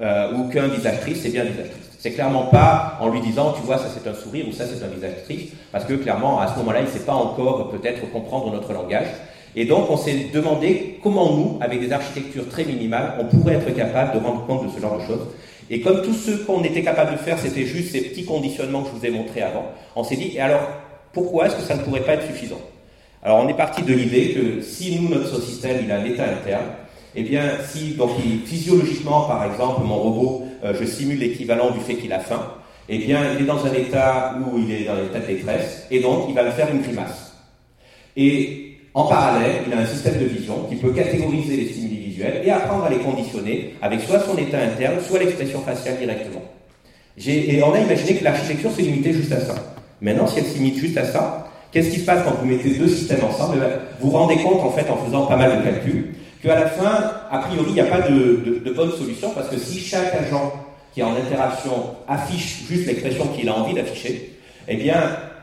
Speaker 1: Ou qu'un visage triste c'est bien un visage triste c'est clairement pas en lui disant, tu vois, ça c'est un sourire ou ça c'est un visage triste, parce que clairement, à ce moment-là, il ne sait pas encore peut-être comprendre notre langage. Et donc, on s'est demandé comment nous, avec des architectures très minimales, on pourrait être capable de rendre compte de ce genre de choses. Et comme tout ce qu'on était capable de faire, c'était juste ces petits conditionnements que je vous ai montrés avant, on s'est dit, et alors, pourquoi est-ce que ça ne pourrait pas être suffisant? Alors, on est parti de l'idée que si nous, notre système, il a un état interne, eh bien, si, donc, physiologiquement, par exemple, mon robot, euh, je simule l'équivalent du fait qu'il a faim, eh bien, il est dans un état où il est dans un état de détresse, et donc, il va me faire une grimace. Et en parallèle, il a un système de vision qui peut catégoriser les stimuli visuels et apprendre à les conditionner avec soit son état interne, soit l'expression faciale directement. Et on a imaginé que l'architecture se limitait juste à ça. Maintenant, si elle se limite juste à ça, qu'est-ce qui se passe quand vous mettez deux systèmes ensemble? Vous vous rendez compte, en fait, en faisant pas mal de calculs, qu'à la fin, a priori, il n'y a pas de, bonne solution parce que si chaque agent qui est en interaction affiche juste l'expression qu'il a envie d'afficher, eh bien,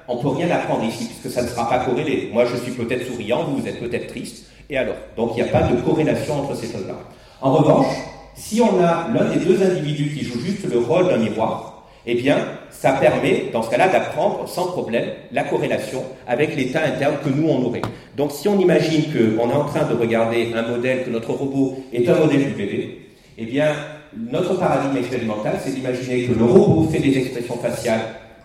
Speaker 1: on ne peut rien apprendre ici puisque ça ne sera pas corrélé. Moi, je suis peut-être souriant, vous, vous êtes peut-être triste, et alors? Donc, il n'y a pas de corrélation entre ces choses-là. En revanche, si on a l'un des deux individus qui joue juste le rôle d'un miroir, eh bien, ça permet, dans ce cas-là, d'apprendre sans problème la corrélation avec l'état interne que nous, on aurait. Donc, si on imagine qu'on est en train de regarder un modèle, que notre robot est un modèle bébé, eh bien, notre paradigme expérimental, c'est d'imaginer que le robot fait des expressions faciales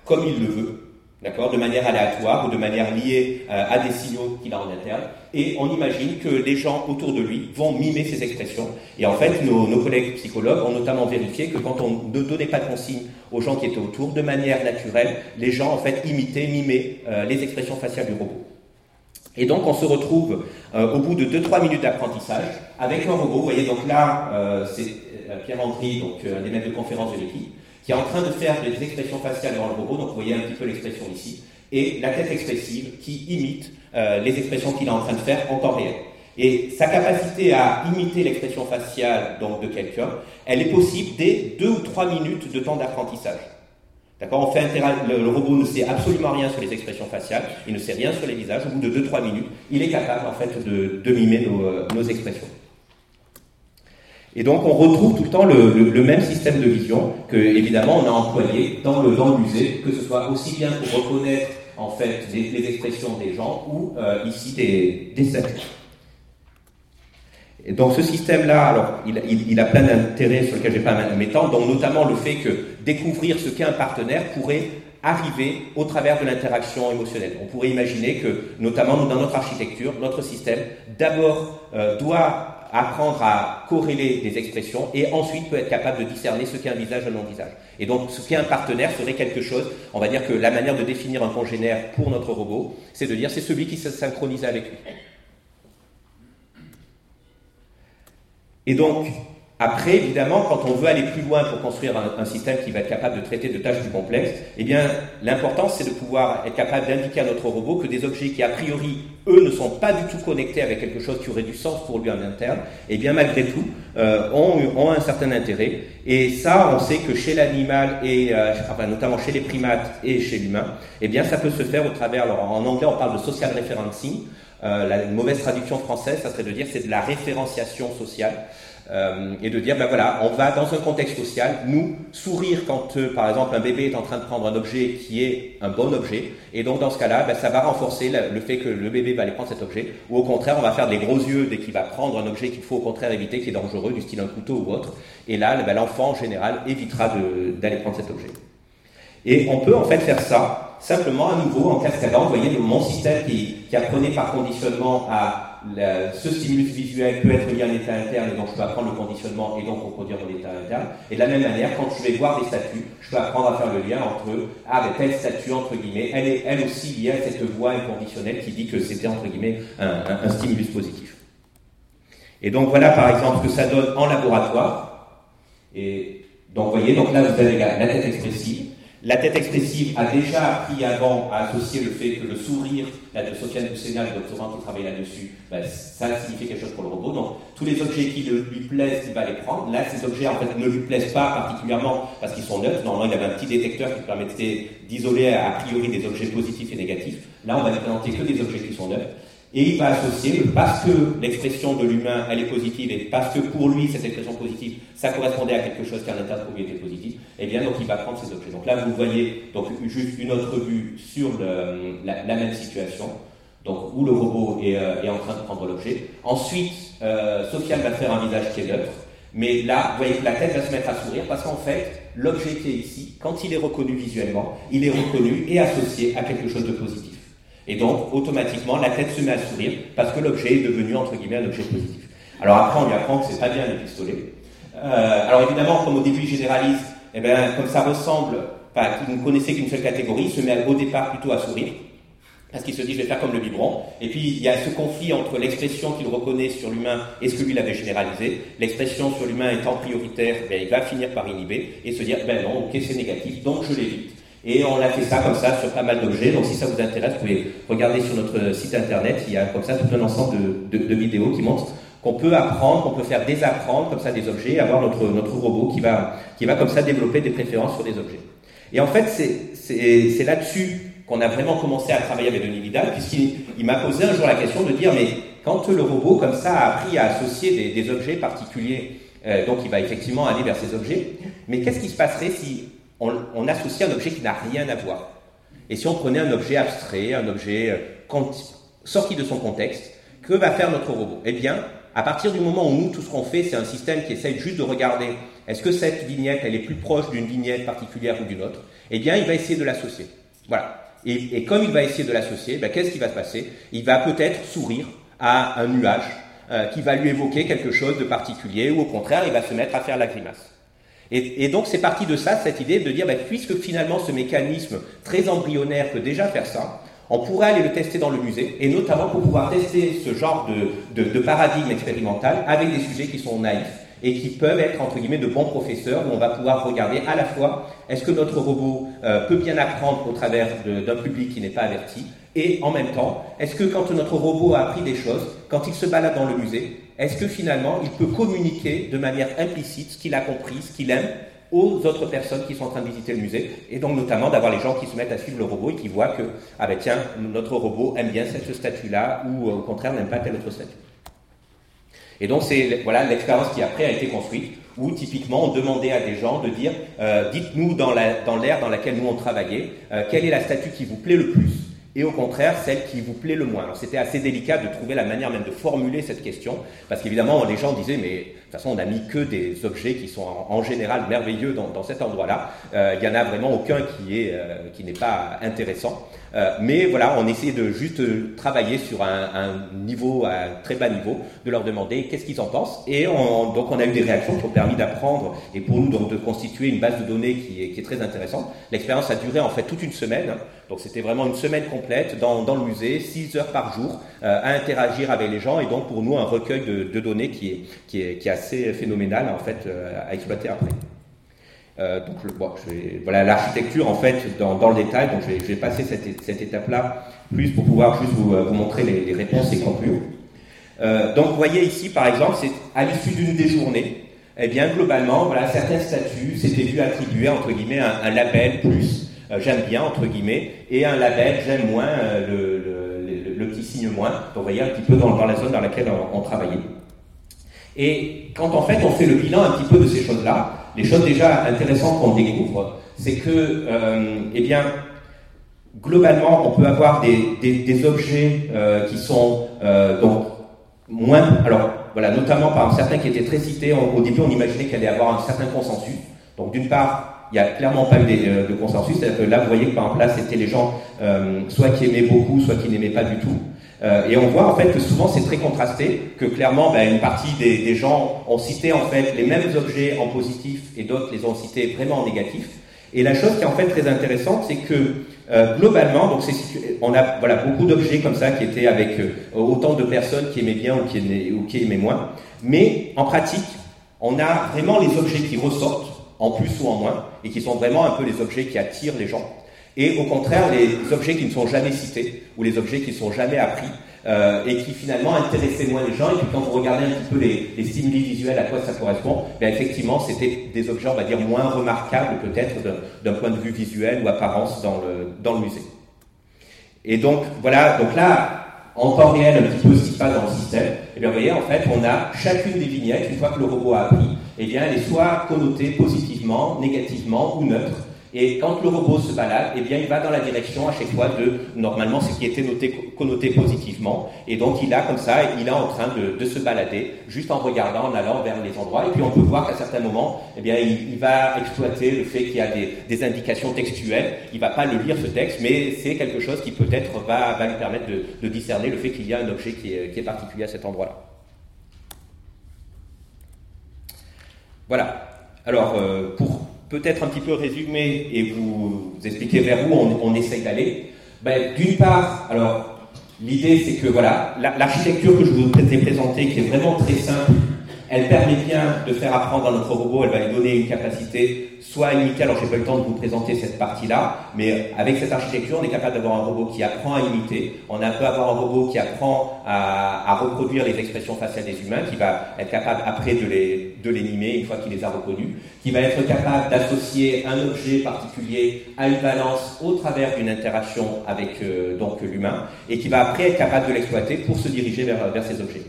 Speaker 1: comme il le veut, d'accord, de manière aléatoire ou de manière liée euh, à des signaux qu'il a en interne, et on imagine que les gens autour de lui vont mimer ces expressions. Et en fait, nos, collègues psychologues ont notamment vérifié que quand on ne donnait pas de consignes aux gens qui étaient autour, de manière naturelle, les gens en fait imitaient, mimaient euh, les expressions faciales du robot. Et donc on se retrouve euh, au bout de 2-3 minutes d'apprentissage avec un robot. Vous voyez donc là, c'est Pierre Andry, donc un des maîtres de conférence de l'équipe, qui est en train de faire des expressions faciales dans le robot. Donc vous voyez un petit peu l'expression ici. Et la tête expressive qui imite euh, les expressions qu'il est en train de faire en temps réel. Et sa capacité à imiter l'expression faciale donc, de quelqu'un, elle est possible dès deux ou trois minutes de temps d'apprentissage. D'accord? On fait le, robot ne sait absolument rien sur les expressions faciales, il ne sait rien sur les visages. Au bout de deux trois minutes, il est capable en fait de, mimer nos, euh, expressions. Et donc on retrouve tout le temps le, même système de vision que évidemment on a employé dans le, dans musée, que ce soit aussi bien pour reconnaître en fait les, expressions des gens ou euh, ici des, des statues. Et donc ce système-là, alors il, il, a plein d'intérêts sur lesquels je ne vais pas m'étendre, donc notamment le fait que découvrir ce qu'est un partenaire pourrait arriver au travers de l'interaction émotionnelle. On pourrait imaginer que, notamment dans notre architecture, notre système, d'abord euh, doit apprendre à corréler des expressions et ensuite peut être capable de discerner ce qu'est un visage et un non-visage. Et donc ce qu'est un partenaire serait quelque chose, on va dire que la manière de définir un congénère pour notre robot, c'est de dire c'est celui qui se synchronise avec lui. Et donc, après, évidemment, quand on veut aller plus loin pour construire un, système qui va être capable de traiter de tâches plus complexes, eh bien, l'important, c'est de pouvoir être capable d'indiquer à notre robot que des objets qui, a priori, eux, ne sont pas du tout connectés avec quelque chose qui aurait du sens pour lui en interne, eh bien, malgré tout, euh, ont, un certain intérêt. Et ça, on sait que chez l'animal, et euh, enfin, notamment chez les primates et chez l'humain, eh bien, ça peut se faire au travers, alors en anglais, on parle de social referencing. Euh, la mauvaise traduction française, ça serait de dire c'est de la référenciation sociale. Euh, et de dire, ben voilà, on va dans un contexte social, nous, sourire quand, euh, par exemple, un bébé est en train de prendre un objet qui est un bon objet, et donc dans ce cas-là, ben, ça va renforcer le, fait que le bébé va aller prendre cet objet, ou au contraire, on va faire des gros yeux dès qu'il va prendre un objet qu'il faut au contraire éviter, qui est dangereux, du style un couteau ou autre, et là, ben, l'enfant, en général, évitera d'aller prendre cet objet. Et on peut en fait faire ça simplement à nouveau en cascadant. Vous voyez, mon système qui, apprenait par conditionnement à ce stimulus visuel peut être lié à un état interne et donc je peux apprendre le conditionnement et donc reproduire mon état interne. Et de la même manière, quand je vais voir des statues, je peux apprendre à faire le lien entre ah, ben, telle statue, entre guillemets, elle est elle aussi liée à cette voie inconditionnelle qui dit que c'était entre guillemets un, un, stimulus positif. Et donc voilà par exemple ce que ça donne en laboratoire. Et donc vous voyez, donc là vous avez la, tête expressive. La tête expressive a déjà appris avant à associer le fait que le sourire, là, de Sofiane Boussena, le doctorant qui travaille là-dessus, ben, ça signifie quelque chose pour le robot. Donc, tous les objets qui lui plaisent, il va les prendre. Là, ces objets, en fait, ne lui plaisent pas particulièrement parce qu'ils sont neutres. Normalement, il avait un petit détecteur qui permettait d'isoler a priori des objets positifs et négatifs. Là, on va présenter que des objets qui sont neutres. Et il va associer, parce que l'expression de l'humain, elle est positive, et parce que pour lui, cette expression positive, ça correspondait à quelque chose qui en pour lui était positif, et eh bien, donc il va prendre ces objets. Donc là, vous voyez donc juste une autre vue sur la, même situation, donc où le robot est, euh, en train de prendre l'objet. Ensuite, euh, Sofiane va faire un visage qui est neutre, mais là, vous voyez que la tête va se mettre à sourire, parce qu'en fait, l'objet qui est ici, quand il est reconnu visuellement, il est reconnu et associé à quelque chose de positif. Et donc, automatiquement, la tête se met à sourire parce que l'objet est devenu, entre guillemets, un objet positif. Alors après, on lui apprend que c'est pas bien les pistolets. Euh, alors évidemment, comme au début, il généralise, eh bien, comme ça ressemble, enfin, vous ne connaissez qu'une seule catégorie, il se met au départ plutôt à sourire, parce qu'il se dit, je vais faire comme le biberon. Et puis, il y a ce conflit entre l'expression qu'il reconnaît sur l'humain et ce que lui l'avait généralisé. L'expression sur l'humain étant prioritaire, ben, il va finir par inhiber et se dire, ben non, ok, c'est négatif, donc je l'évite. Et on a fait ça comme ça sur pas mal d'objets. Donc si ça vous intéresse, vous pouvez regarder sur notre site internet. Il y a comme ça tout un ensemble de, vidéos qui montrent qu'on peut apprendre, qu'on peut faire désapprendre comme ça des objets, avoir notre, notre robot qui va, qui va comme ça développer des préférences sur des objets. Et en fait, c'est là-dessus qu'on a vraiment commencé à travailler avec Denis Vidal, puisqu'il m'a posé un jour la question de dire, mais quand le robot comme ça a appris à associer des, des objets particuliers, euh, donc il va effectivement aller vers ces objets, mais qu'est-ce qui se passerait si on, associe un objet qui n'a rien à voir. Et si on prenait un objet abstrait, un objet euh, sorti de son contexte, que va faire notre robot? Eh bien, à partir du moment où nous, tout ce qu'on fait, c'est un système qui essaye juste de regarder est-ce que cette vignette, elle est plus proche d'une vignette particulière ou d'une autre? Eh bien, il va essayer de l'associer. Voilà. Et, comme il va essayer de l'associer, ben, qu'est-ce qui va se passer? Il va peut-être sourire à un nuage euh, qui va lui évoquer quelque chose de particulier, ou au contraire, il va se mettre à faire la grimace. Et, donc c'est parti de ça, cette idée de dire, bah, puisque finalement ce mécanisme très embryonnaire peut déjà faire ça, on pourrait aller le tester dans le musée, et notamment pour pouvoir tester ce genre de, de, paradigme expérimental avec des sujets qui sont naïfs et qui peuvent être entre guillemets de bons professeurs où on va pouvoir regarder à la fois est-ce que notre robot euh, peut bien apprendre au travers d'un public qui n'est pas averti et en même temps est-ce que quand notre robot a appris des choses, quand il se balade dans le musée, est-ce que finalement il peut communiquer de manière implicite ce qu'il a compris, ce qu'il aime aux autres personnes qui sont en train de visiter le musée, et donc notamment d'avoir les gens qui se mettent à suivre le robot et qui voient que, ah ben tiens, notre robot aime bien cette statue-là, ou au contraire n'aime pas telle autre statue. Et donc c'est voilà l'expérience qui après a été construite, où typiquement on demandait à des gens de dire, euh, dites-nous dans l'ère dans, dans laquelle nous on travaillait, euh, quelle est la statue qui vous plaît le plus? Et au contraire celle qui vous plaît le moins. Alors c'était assez délicat de trouver la manière même de formuler cette question, parce qu'évidemment les gens disaient mais toute façon on n'a mis que des objets qui sont en, général merveilleux dans, dans cet endroit-là. Euh, il n'y en a vraiment aucun qui est euh, qui n'est pas intéressant. Euh, mais voilà, on essayait de juste travailler sur un, un, niveau, un très bas niveau, de leur demander qu'est-ce qu'ils en pensent. Et on, donc on a eu des réactions qui ont permis d'apprendre et pour nous donc de constituer une base de données qui est, qui est très intéressante. L'expérience a duré en fait toute une semaine. Donc c'était vraiment une semaine complète dans, dans le musée, 6 heures par jour, euh, à interagir avec les gens et donc pour nous un recueil de, de données qui est, qui, est, qui est assez phénoménal en fait à exploiter après. Euh, donc, voilà l'architecture en fait dans, le détail. Donc, je vais, passer cette, étape-là plus pour pouvoir juste vous, vous montrer les, les, réponses et conclure. Euh, donc, vous voyez ici, par exemple, c'est à l'issue d'une des journées, eh bien, globalement, voilà, certains statuts s'étaient vu attribuer entre guillemets un, label plus euh, j'aime bien entre guillemets et un label j'aime moins euh, le, petit signe moins. Donc, vous voyez un petit peu dans, la zone dans laquelle on travaillait. Et quand en fait on fait le bilan un petit peu de ces choses-là, les choses déjà intéressantes qu'on découvre, c'est que, euh, eh bien, globalement, on peut avoir des, objets euh, qui sont euh, donc moins, alors voilà, notamment par certains qui étaient très cités. au début, on imaginait qu'il allait avoir un certain consensus. Donc, d'une part, il n'y a clairement pas eu de, de consensus. C'est-à-dire que là, vous voyez que par exemple, là, c'était les gens soit qui aimaient beaucoup, soit qui n'aimaient pas du tout. Euh, et on voit en fait que souvent c'est très contrasté, que clairement ben, une partie des, gens ont cité en fait les mêmes objets en positif et d'autres les ont cités vraiment en négatif. Et la chose qui est en fait très intéressante, c'est que euh, globalement, donc on a voilà beaucoup d'objets comme ça qui étaient avec euh, autant de personnes qui aimaient bien ou qui aimaient moins. Mais en pratique, on a vraiment les objets qui ressortent en plus ou en moins, et qui sont vraiment un peu les objets qui attirent les gens. Et au contraire, les objets qui ne sont jamais cités, ou les objets qui ne sont jamais appris, euh, et qui finalement intéressaient moins les gens. Et puis quand vous regardez un petit peu les, stimuli visuels, à quoi ça correspond, bien effectivement, c'était des objets, on va dire, moins remarquables peut-être d'un point de vue visuel ou apparence dans le, dans le musée. Et donc, voilà, donc là, en temps réel, un petit peu se passe dans le système, eh vous voyez, en fait, on a chacune des vignettes, une fois que le robot a appris, eh bien, elle est soit connotée positivement, négativement ou neutre. Et quand le robot se balade, eh bien, il va dans la direction à chaque fois de, normalement, ce qui était noté, connoté positivement. Et donc, il a comme ça, il est en train de, se balader, juste en regardant, en allant vers les endroits. Et puis, on peut voir qu'à certains moments, eh bien, il, va exploiter le fait qu'il y a des, indications textuelles. Il va pas le lire, ce texte, mais c'est quelque chose qui peut-être va, lui permettre de, discerner le fait qu'il y a un objet qui est, qui est particulier à cet endroit-là. Voilà. Alors, euh, pour peut-être un petit peu résumer et vous, expliquer vers où on, on essaye d'aller. Ben, D'une part, alors l'idée c'est que voilà, l'architecture que je vous ai présentée, qui est vraiment très simple, elle permet bien de faire apprendre à notre robot, elle va lui donner une capacité soit imiter, alors j'ai pas eu le temps de vous présenter cette partie-là, mais avec cette architecture, on est capable d'avoir un robot qui apprend à imiter, on peut avoir un robot qui apprend à, reproduire les expressions faciales des humains, qui va être capable après de les, de les une fois qu'il les a reconnus, qui va être capable d'associer un objet particulier à une valence au travers d'une interaction avec euh, donc l'humain, et qui va après être capable de l'exploiter pour se diriger vers, vers ces objets.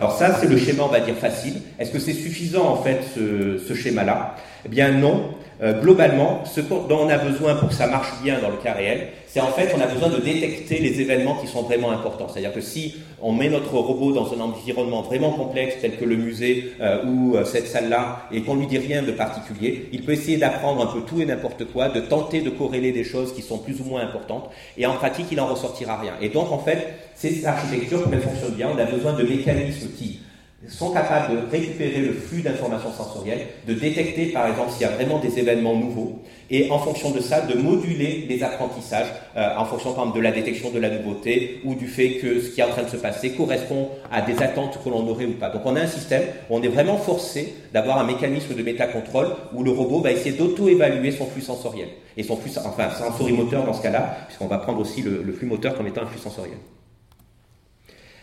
Speaker 1: Alors ça, c'est le schéma, on va dire, facile. Est-ce que c'est suffisant, en fait, ce, schéma-là? Eh bien non, euh, globalement, ce dont on a besoin pour que ça marche bien dans le cas réel, c'est en fait, on a besoin de détecter les événements qui sont vraiment importants. C'est-à-dire que si on met notre robot dans un environnement vraiment complexe, tel que le musée euh, ou euh, cette salle-là, et qu'on lui dit rien de particulier, il peut essayer d'apprendre un peu tout et n'importe quoi, de tenter de corréler des choses qui sont plus ou moins importantes, et en pratique, il en ressortira rien. Et donc, en fait, ces architectures, comme elles fonctionnent bien, on a besoin de mécanismes qui sont capables de récupérer le flux d'informations sensorielles, de détecter par exemple s'il y a vraiment des événements nouveaux, et en fonction de ça, de moduler les apprentissages euh, en fonction par exemple de la détection de la nouveauté ou du fait que ce qui est en train de se passer correspond à des attentes que l'on aurait ou pas. Donc on a un système où on est vraiment forcé d'avoir un mécanisme de métacontrôle où le robot va essayer d'auto-évaluer son flux sensoriel et son flux, enfin sensorimoteur dans ce cas-là, puisqu'on va prendre aussi le, le flux moteur comme étant un flux sensoriel.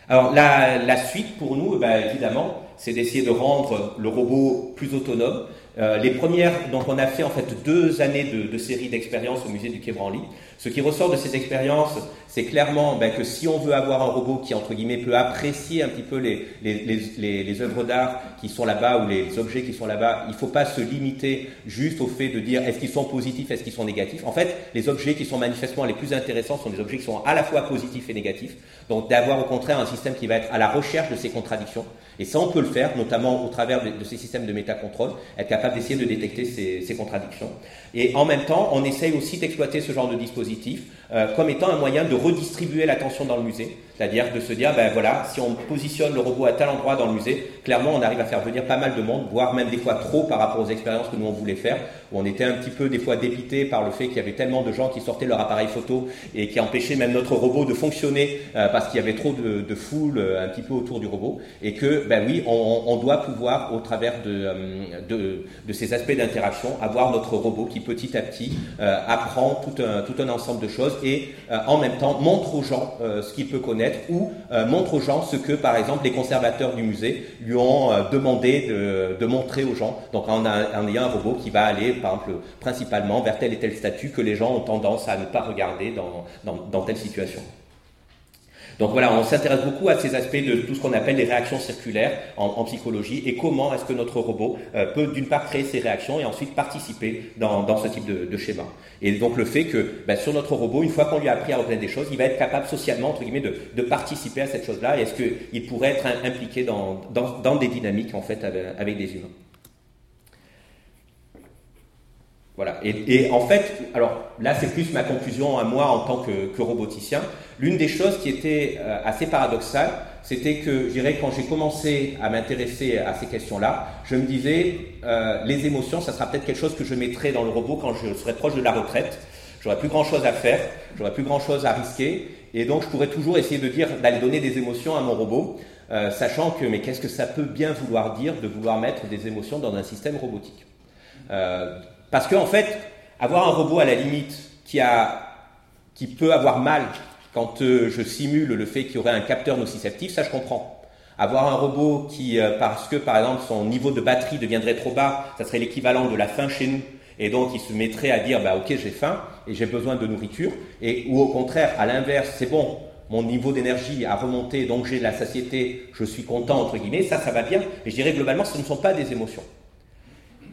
Speaker 1: Alors la, la, suite pour nous, ben, évidemment, c'est d'essayer de rendre le robot plus autonome. Euh, les premières, donc on a fait en fait deux années de, de série d'expériences au musée du Quai Branly. Ce qui ressort de ces expériences, c'est clairement ben, que si on veut avoir un robot qui, entre guillemets, peut apprécier un petit peu les, les, les, les œuvres d'art qui sont là-bas ou les objets qui sont là-bas, il ne faut pas se limiter juste au fait de dire est-ce qu'ils sont positifs, est-ce qu'ils sont négatifs. En fait, les objets qui sont manifestement les plus intéressants sont des objets qui sont à la fois positifs et négatifs. Donc d'avoir au contraire un système qui va être à la recherche de ces contradictions. Et ça, on peut le faire, notamment au travers de, ces systèmes de métacontrôle, être capable d'essayer de détecter ces, ces contradictions. Et en même temps, on essaye aussi d'exploiter ce genre de dispositif euh, comme étant un moyen de redistribuer l'attention dans le musée. C'est-à-dire de se dire, ben voilà, si on positionne le robot à tel endroit dans le musée, clairement on arrive à faire venir pas mal de monde, voire même des fois trop par rapport aux expériences que nous on voulait faire, où on était un petit peu des fois dépité par le fait qu'il y avait tellement de gens qui sortaient leur appareil photo et qui empêchaient même notre robot de fonctionner euh, parce qu'il y avait trop de, foule euh, un petit peu autour du robot. Et que, ben oui, on, doit pouvoir, au travers de, de, de ces aspects d'interaction, avoir notre robot qui petit à petit apprend tout un, tout un ensemble de choses et en même temps montre aux gens ce qu'il peut connaître ou euh, montre aux gens ce que, par exemple, les conservateurs du musée lui ont euh, demandé de, montrer aux gens. Donc en, ayant un robot qui va aller, par exemple, principalement vers tel et tel statut que les gens ont tendance à ne pas regarder dans telle situation. Donc voilà, on s'intéresse beaucoup à ces aspects de tout ce qu'on appelle les réactions circulaires en, psychologie et comment est-ce que notre robot euh, peut d'une part créer ces réactions et ensuite participer dans, ce type de, schéma. Et donc le fait que ben, sur notre robot, une fois qu'on lui a appris à reconnaître des choses, il va être capable socialement, entre guillemets, de, participer à cette chose-là. Et est-ce qu'il pourrait être impliqué dans, des dynamiques en fait avec des humains? Voilà. Et, et, en fait, alors là, c'est plus ma conclusion à moi en tant que, que roboticien. L'une des choses qui était euh, assez paradoxale, c'était que, je dirais, quand j'ai commencé à m'intéresser à ces questions-là, je me disais, euh, les émotions, ça sera peut-être quelque chose que je mettrai dans le robot quand je serai proche de la retraite. J'aurai plus grand-chose à faire, j'aurai plus grand-chose à risquer, et donc je pourrais toujours essayer de dire, d'aller donner des émotions à mon robot, euh, sachant que, mais qu'est-ce que ça peut bien vouloir dire de vouloir mettre des émotions dans un système robotique? Parce qu'en en fait, avoir un robot à la limite qui, a, qui peut avoir mal quand je simule le fait qu'il y aurait un capteur nociceptif, ça je comprends. Avoir un robot qui, parce que par exemple son niveau de batterie deviendrait trop bas, ça serait l'équivalent de la faim chez nous, et donc il se mettrait à dire bah ok j'ai faim et j'ai besoin de nourriture, et ou au contraire à l'inverse c'est bon mon niveau d'énergie a remonté donc j'ai de la satiété, je suis content entre guillemets, ça ça va bien, mais je dirais globalement ce ne sont pas des émotions.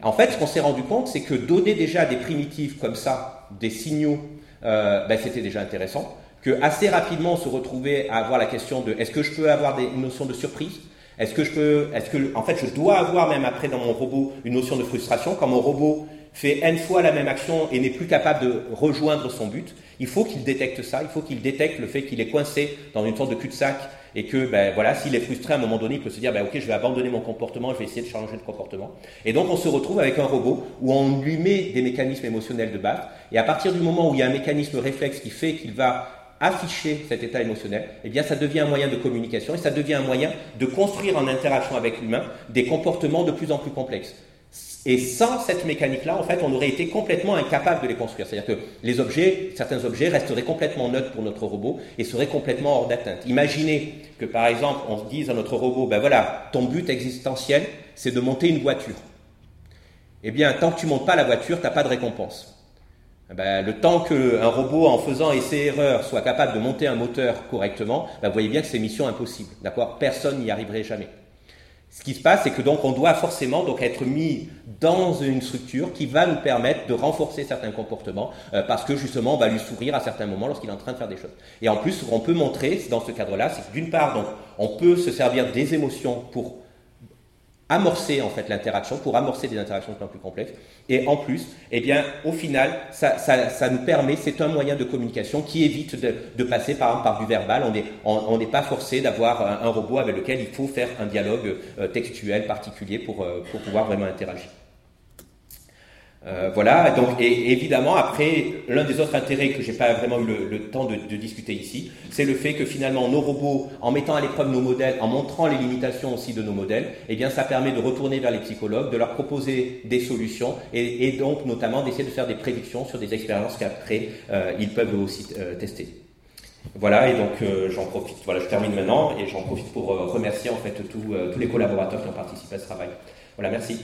Speaker 1: En fait ce qu'on s'est rendu compte c'est que donner déjà des primitives comme ça, des signaux, euh, ben, c'était déjà intéressant, que assez rapidement on se retrouvait à avoir la question de est-ce que je peux avoir des notions de surprise? Est-ce que je peux, est-ce que, en fait, je dois avoir même après dans mon robot une notion de frustration. Quand mon robot fait n fois la même action et n'est plus capable de rejoindre son but, il faut qu'il détecte ça, il faut qu'il détecte le fait qu'il est coincé dans une sorte de cul-de-sac et que, ben, voilà, s'il est frustré à un moment donné, il peut se dire, ben, ok, je vais abandonner mon comportement, je vais essayer de changer de comportement. Et donc, on se retrouve avec un robot où on lui met des mécanismes émotionnels de base, et à partir du moment où il y a un mécanisme réflexe qui fait qu'il va afficher cet état émotionnel, eh bien, ça devient un moyen de communication et ça devient un moyen de construire en interaction avec l'humain des comportements de plus en plus complexes. Et sans cette mécanique-là, en fait, on aurait été complètement incapable de les construire. C'est-à-dire que les objets, certains objets resteraient complètement neutres pour notre robot et seraient complètement hors d'atteinte. Imaginez que, par exemple, on se dise à notre robot, ben voilà, ton but existentiel, c'est de monter une voiture. Eh bien, tant que tu montes pas la voiture, tu n'as pas de récompense. Eh ben, le temps qu'un robot, en faisant essais-erreurs, soit capable de monter un moteur correctement, ben, vous voyez bien que c'est mission impossible. D'accord? Personne n'y arriverait jamais. Ce qui se passe, c'est que donc on doit forcément donc être mis dans une structure qui va nous permettre de renforcer certains comportements euh, parce que justement on va lui sourire à certains moments lorsqu'il est en train de faire des choses. Et en plus, qu'on peut montrer dans ce cadre-là, c'est que d'une part, donc, on peut se servir des émotions pour amorcer en fait l'interaction, pour amorcer des interactions de plus complexes. Et en plus, eh bien, au final, ça, ça, nous permet, c'est un moyen de communication qui évite de, passer par par du verbal. On n'est on, n'est pas forcé d'avoir un, robot avec lequel il faut faire un dialogue euh, textuel particulier pour, euh, pour pouvoir vraiment interagir. Euh, voilà, donc, et évidemment, après, l'un des autres intérêts que j'ai pas vraiment eu le, temps de, discuter ici, c'est le fait que finalement, nos robots, en mettant à l'épreuve nos modèles, en montrant les limitations aussi de nos modèles, eh bien, ça permet de retourner vers les psychologues, de leur proposer des solutions, et, donc, notamment, d'essayer de faire des prédictions sur des expériences qu'après, euh, ils peuvent aussi euh, tester. Voilà, et donc j'en profite, voilà, je termine maintenant, et j'en profite pour remercier en fait tous les collaborateurs qui ont participé à ce travail. Voilà, merci.